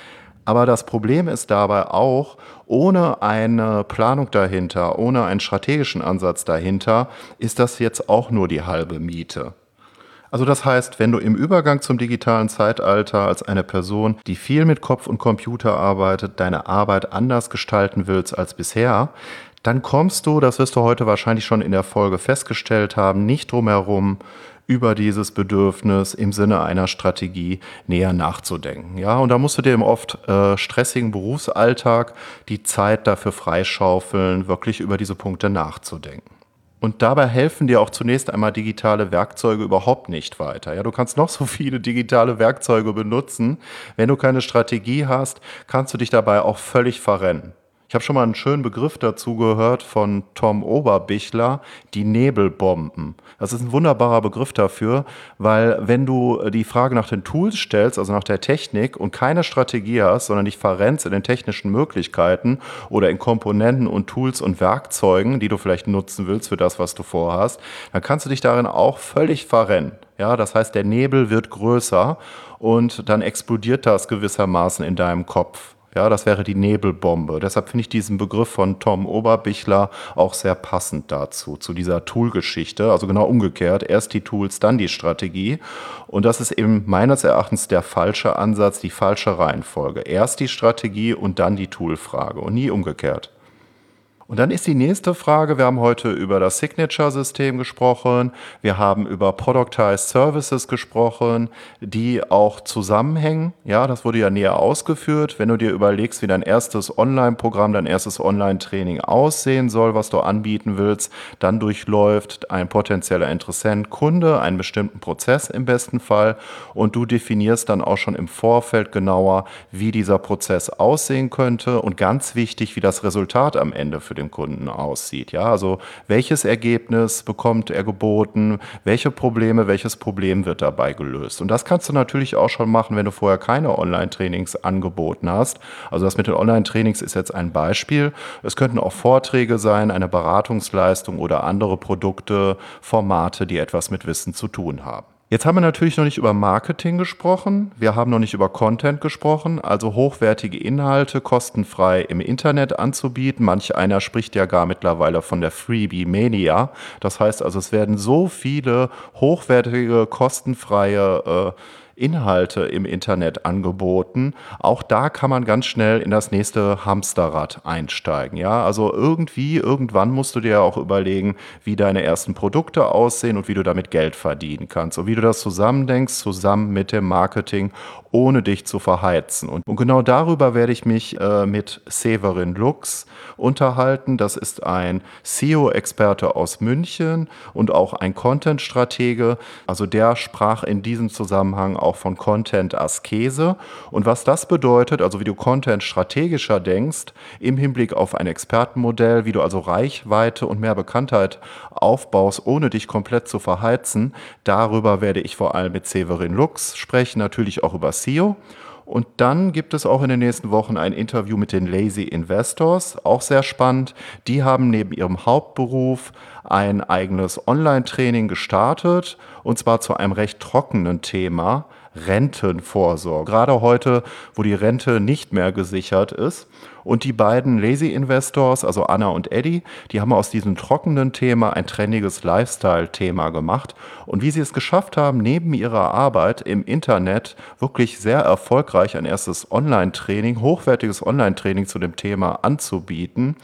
Aber das Problem ist dabei auch, ohne eine Planung dahinter, ohne einen strategischen Ansatz dahinter, ist das jetzt auch nur die halbe Miete. Also das heißt, wenn du im Übergang zum digitalen Zeitalter als eine Person, die viel mit Kopf und Computer arbeitet, deine Arbeit anders gestalten willst als bisher, dann kommst du, das wirst du heute wahrscheinlich schon in der Folge festgestellt haben, nicht drum herum, über dieses Bedürfnis im Sinne einer Strategie näher nachzudenken. Ja, und da musst du dir im oft äh, stressigen Berufsalltag die Zeit dafür freischaufeln, wirklich über diese Punkte nachzudenken. Und dabei helfen dir auch zunächst einmal digitale Werkzeuge überhaupt nicht weiter. Ja, du kannst noch so viele digitale Werkzeuge benutzen. Wenn du keine Strategie hast, kannst du dich dabei auch völlig verrennen. Ich habe schon mal einen schönen Begriff dazu gehört von Tom Oberbichler, die Nebelbomben. Das ist ein wunderbarer Begriff dafür, weil wenn du die Frage nach den Tools stellst, also nach der Technik und keine Strategie hast, sondern dich verrennst in den technischen Möglichkeiten oder in Komponenten und Tools und Werkzeugen, die du vielleicht nutzen willst für das, was du vorhast, dann kannst du dich darin auch völlig verrennen. Ja, das heißt, der Nebel wird größer und dann explodiert das gewissermaßen in deinem Kopf. Ja, das wäre die Nebelbombe. Deshalb finde ich diesen Begriff von Tom Oberbichler auch sehr passend dazu, zu dieser Tool-Geschichte. Also genau umgekehrt. Erst die Tools, dann die Strategie. Und das ist eben meines Erachtens der falsche Ansatz, die falsche Reihenfolge. Erst die Strategie und dann die Tool-Frage und nie umgekehrt. Und dann ist die nächste Frage, wir haben heute über das Signature-System gesprochen, wir haben über Productized Services gesprochen, die auch zusammenhängen. Ja, das wurde ja näher ausgeführt. Wenn du dir überlegst, wie dein erstes Online-Programm, dein erstes Online-Training aussehen soll, was du anbieten willst, dann durchläuft ein potenzieller Interessent, Kunde, einen bestimmten Prozess im besten Fall und du definierst dann auch schon im Vorfeld genauer, wie dieser Prozess aussehen könnte und ganz wichtig, wie das Resultat am Ende für dem Kunden aussieht. Ja, also welches Ergebnis bekommt er geboten, welche Probleme, welches Problem wird dabei gelöst. Und das kannst du natürlich auch schon machen, wenn du vorher keine Online-Trainings angeboten hast. Also das mit den Online-Trainings ist jetzt ein Beispiel. Es könnten auch Vorträge sein, eine Beratungsleistung oder andere Produkte, Formate, die etwas mit Wissen zu tun haben. Jetzt haben wir natürlich noch nicht über Marketing gesprochen. Wir haben noch nicht über Content gesprochen, also hochwertige Inhalte kostenfrei im Internet anzubieten. Manch einer spricht ja gar mittlerweile von der Freebie Mania. Das heißt also, es werden so viele hochwertige, kostenfreie äh, Inhalte im Internet angeboten. Auch da kann man ganz schnell in das nächste Hamsterrad einsteigen. Ja, also irgendwie, irgendwann musst du dir auch überlegen, wie deine ersten Produkte aussehen und wie du damit Geld verdienen kannst. Und wie du das zusammendenkst, zusammen mit dem Marketing, ohne dich zu verheizen. Und, und genau darüber werde ich mich äh, mit Severin Lux unterhalten. Das ist ein SEO-Experte aus München und auch ein Content-Stratege. Also der sprach in diesem Zusammenhang auch von Content-Askese. Und was das bedeutet, also wie du Content strategischer denkst, im Hinblick auf ein Expertenmodell, wie du also Reichweite und mehr Bekanntheit aufbaust, ohne dich komplett zu verheizen, darüber werde ich vor allem mit Severin Lux sprechen, natürlich auch über SEO. Und dann gibt es auch in den nächsten Wochen ein Interview mit den Lazy Investors, auch sehr spannend. Die haben neben ihrem Hauptberuf ein eigenes Online-Training gestartet und zwar zu einem recht trockenen Thema, Rentenvorsorge. Gerade heute, wo die Rente nicht mehr gesichert ist. Und die beiden Lazy Investors, also Anna und Eddie, die haben aus diesem trockenen Thema ein trendiges Lifestyle-Thema gemacht. Und wie sie es geschafft haben, neben ihrer Arbeit im Internet wirklich sehr erfolgreich ein erstes Online-Training, hochwertiges Online-Training zu dem Thema anzubieten,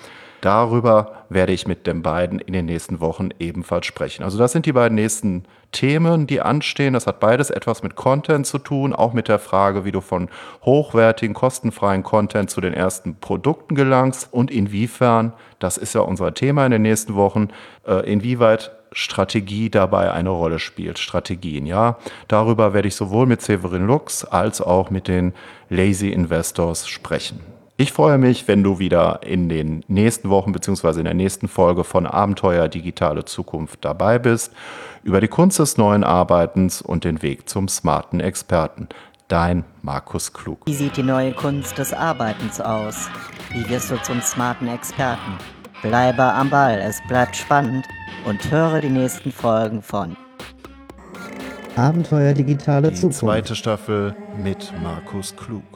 Darüber werde ich mit den beiden in den nächsten Wochen ebenfalls sprechen. Also das sind die beiden nächsten Themen, die anstehen. Das hat beides etwas mit Content zu tun, auch mit der Frage, wie du von hochwertigen, kostenfreien Content zu den ersten Produkten gelangst und inwiefern, das ist ja unser Thema in den nächsten Wochen, äh, inwieweit Strategie dabei eine Rolle spielt. Strategien, ja. Darüber werde ich sowohl mit Severin Lux als auch mit den Lazy Investors sprechen. Ich freue mich, wenn du wieder in den nächsten Wochen bzw. in der nächsten Folge von Abenteuer Digitale Zukunft dabei bist, über die Kunst des neuen Arbeitens und den Weg zum smarten Experten. Dein Markus Klug. Wie sieht die neue Kunst des Arbeitens aus? Wie wirst du zum smarten Experten? Bleibe am Ball, es bleibt spannend und höre die nächsten Folgen von Abenteuer Digitale die Zukunft. Zweite Staffel mit Markus Klug.